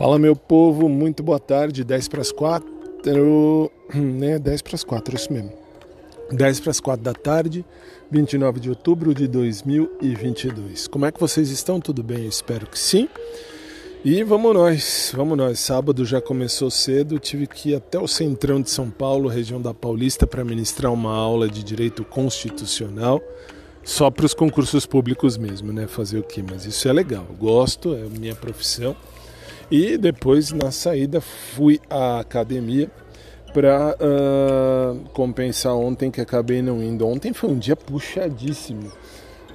Fala meu povo, muito boa tarde, 10 para as 4, né, 10 para as 4, isso mesmo. 10 para as 4 da tarde, 29 de outubro de 2022. Como é que vocês estão? Tudo bem? Eu espero que sim. E vamos nós, vamos nós. Sábado já começou cedo, tive que ir até o centrão de São Paulo, região da Paulista, para ministrar uma aula de direito constitucional. Só para os concursos públicos mesmo, né? Fazer o quê? Mas isso é legal, gosto, é minha profissão. E depois, na saída, fui à academia para uh, compensar ontem que acabei não indo. Ontem foi um dia puxadíssimo,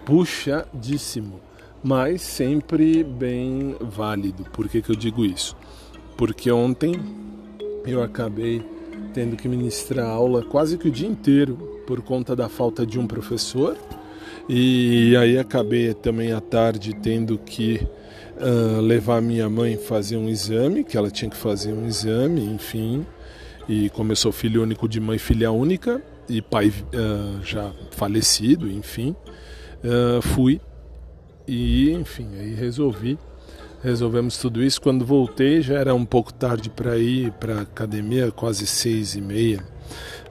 puxadíssimo, mas sempre bem válido. Por que, que eu digo isso? Porque ontem eu acabei tendo que ministrar aula quase que o dia inteiro por conta da falta de um professor. E aí acabei também à tarde tendo que uh, levar minha mãe fazer um exame, que ela tinha que fazer um exame, enfim. E sou filho único de mãe filha única e pai uh, já falecido, enfim, uh, fui. E enfim aí resolvi resolvemos tudo isso. Quando voltei já era um pouco tarde para ir para academia quase seis e meia.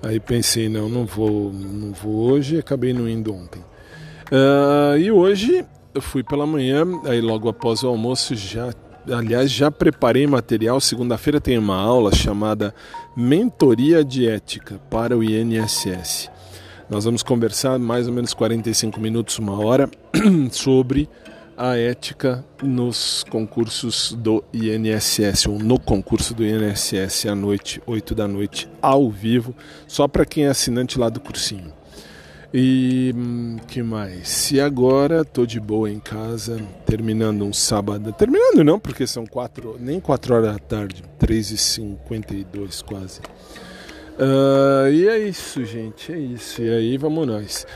Aí pensei não não vou não vou hoje acabei não indo ontem. Uh, e hoje eu fui pela manhã, aí logo após o almoço já, aliás, já preparei material. Segunda-feira tem uma aula chamada Mentoria de Ética para o INSS. Nós vamos conversar mais ou menos 45 minutos, uma hora, sobre a ética nos concursos do INSS, ou no concurso do INSS à noite, 8 da noite, ao vivo, só para quem é assinante lá do cursinho. E hum, que mais? E agora tô de boa em casa, terminando um sábado. Terminando não, porque são quatro, nem 4 horas da tarde, 3h52 quase. Uh, e é isso, gente, é isso. E aí vamos nós.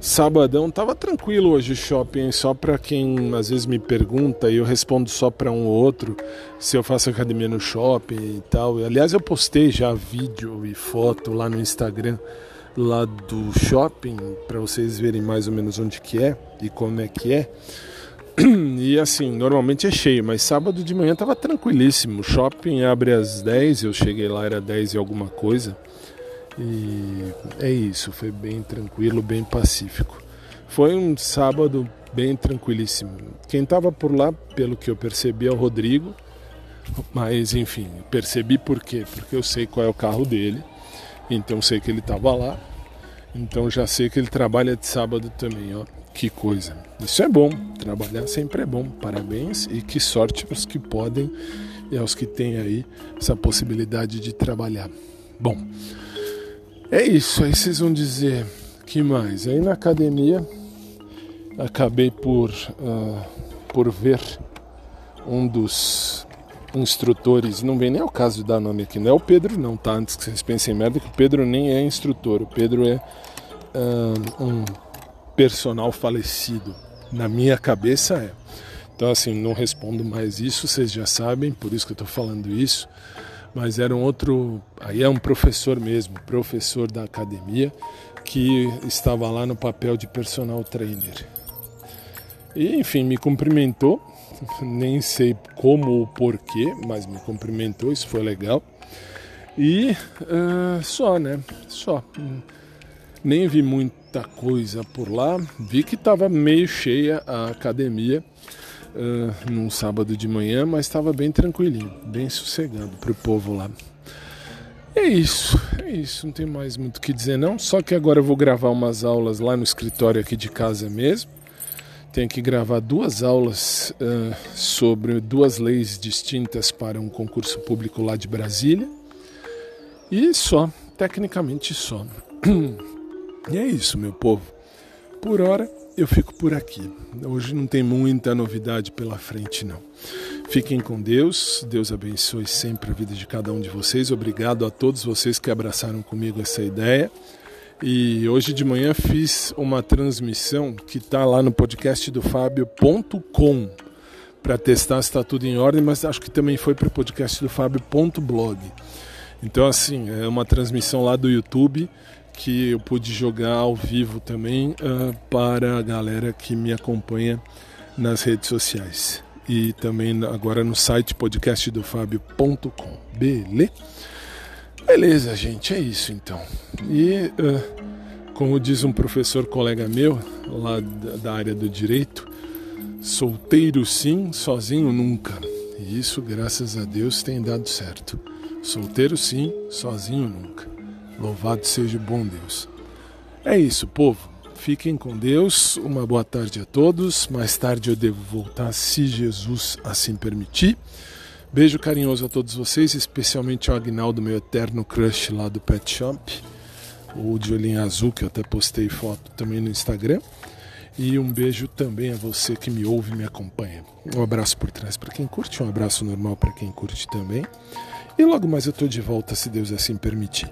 Sabadão tava tranquilo hoje o shopping, só para quem às vezes me pergunta e eu respondo só para um ou outro se eu faço academia no shopping e tal. Aliás, eu postei já vídeo e foto lá no Instagram lá do shopping para vocês verem mais ou menos onde que é e como é que é. E assim, normalmente é cheio, mas sábado de manhã tava tranquilíssimo. O shopping abre às 10, eu cheguei lá era 10 e alguma coisa. E é isso, foi bem tranquilo, bem pacífico. Foi um sábado bem tranquilíssimo. Quem estava por lá, pelo que eu percebi, é o Rodrigo. Mas enfim, percebi por quê? Porque eu sei qual é o carro dele então sei que ele estava lá. Então já sei que ele trabalha de sábado também, ó. Que coisa. Isso é bom. Trabalhar sempre é bom. Parabéns e que sorte para os que podem e aos que têm aí essa possibilidade de trabalhar. Bom, é isso. Aí vocês vão dizer que mais? Aí na academia acabei por uh, por ver um dos instrutores, não vem nem ao caso de dar nome aqui, não é o Pedro não, tá? Antes que vocês pensem merda, que o Pedro nem é instrutor, o Pedro é um, um personal falecido. Na minha cabeça é. Então assim, não respondo mais isso, vocês já sabem, por isso que eu estou falando isso. Mas era um outro, aí é um professor mesmo, professor da academia, que estava lá no papel de personal trainer. E enfim, me cumprimentou, nem sei como ou porquê, mas me cumprimentou, isso foi legal. E uh, só, né? Só. Nem vi muita coisa por lá. Vi que estava meio cheia a academia uh, num sábado de manhã, mas estava bem tranquilinho, bem sossegado para o povo lá. É isso, é isso, não tem mais muito o que dizer não. Só que agora eu vou gravar umas aulas lá no escritório aqui de casa mesmo tenho que gravar duas aulas uh, sobre duas leis distintas para um concurso público lá de Brasília. E só, tecnicamente só. E é isso, meu povo. Por hora eu fico por aqui. Hoje não tem muita novidade pela frente, não. Fiquem com Deus. Deus abençoe sempre a vida de cada um de vocês. Obrigado a todos vocês que abraçaram comigo essa ideia. E hoje de manhã fiz uma transmissão que está lá no podcast do Fábio.com para testar se está tudo em ordem, mas acho que também foi para o podcast do Fábio.blog. Então, assim, é uma transmissão lá do YouTube que eu pude jogar ao vivo também uh, para a galera que me acompanha nas redes sociais. e também agora no site podcastdofabio.com. Beleza? Beleza, gente, é isso então. E uh, como diz um professor colega meu lá da área do direito, solteiro sim, sozinho nunca. E isso, graças a Deus, tem dado certo. Solteiro sim, sozinho nunca. Louvado seja o bom Deus. É isso, povo. Fiquem com Deus. Uma boa tarde a todos. Mais tarde eu devo voltar, se Jesus assim permitir. Beijo carinhoso a todos vocês, especialmente ao Agnaldo, meu eterno crush lá do Pet Shop, o de olhinho azul, que eu até postei foto também no Instagram. E um beijo também a você que me ouve e me acompanha. Um abraço por trás para quem curte, um abraço normal para quem curte também. E logo mais eu estou de volta, se Deus assim permitir.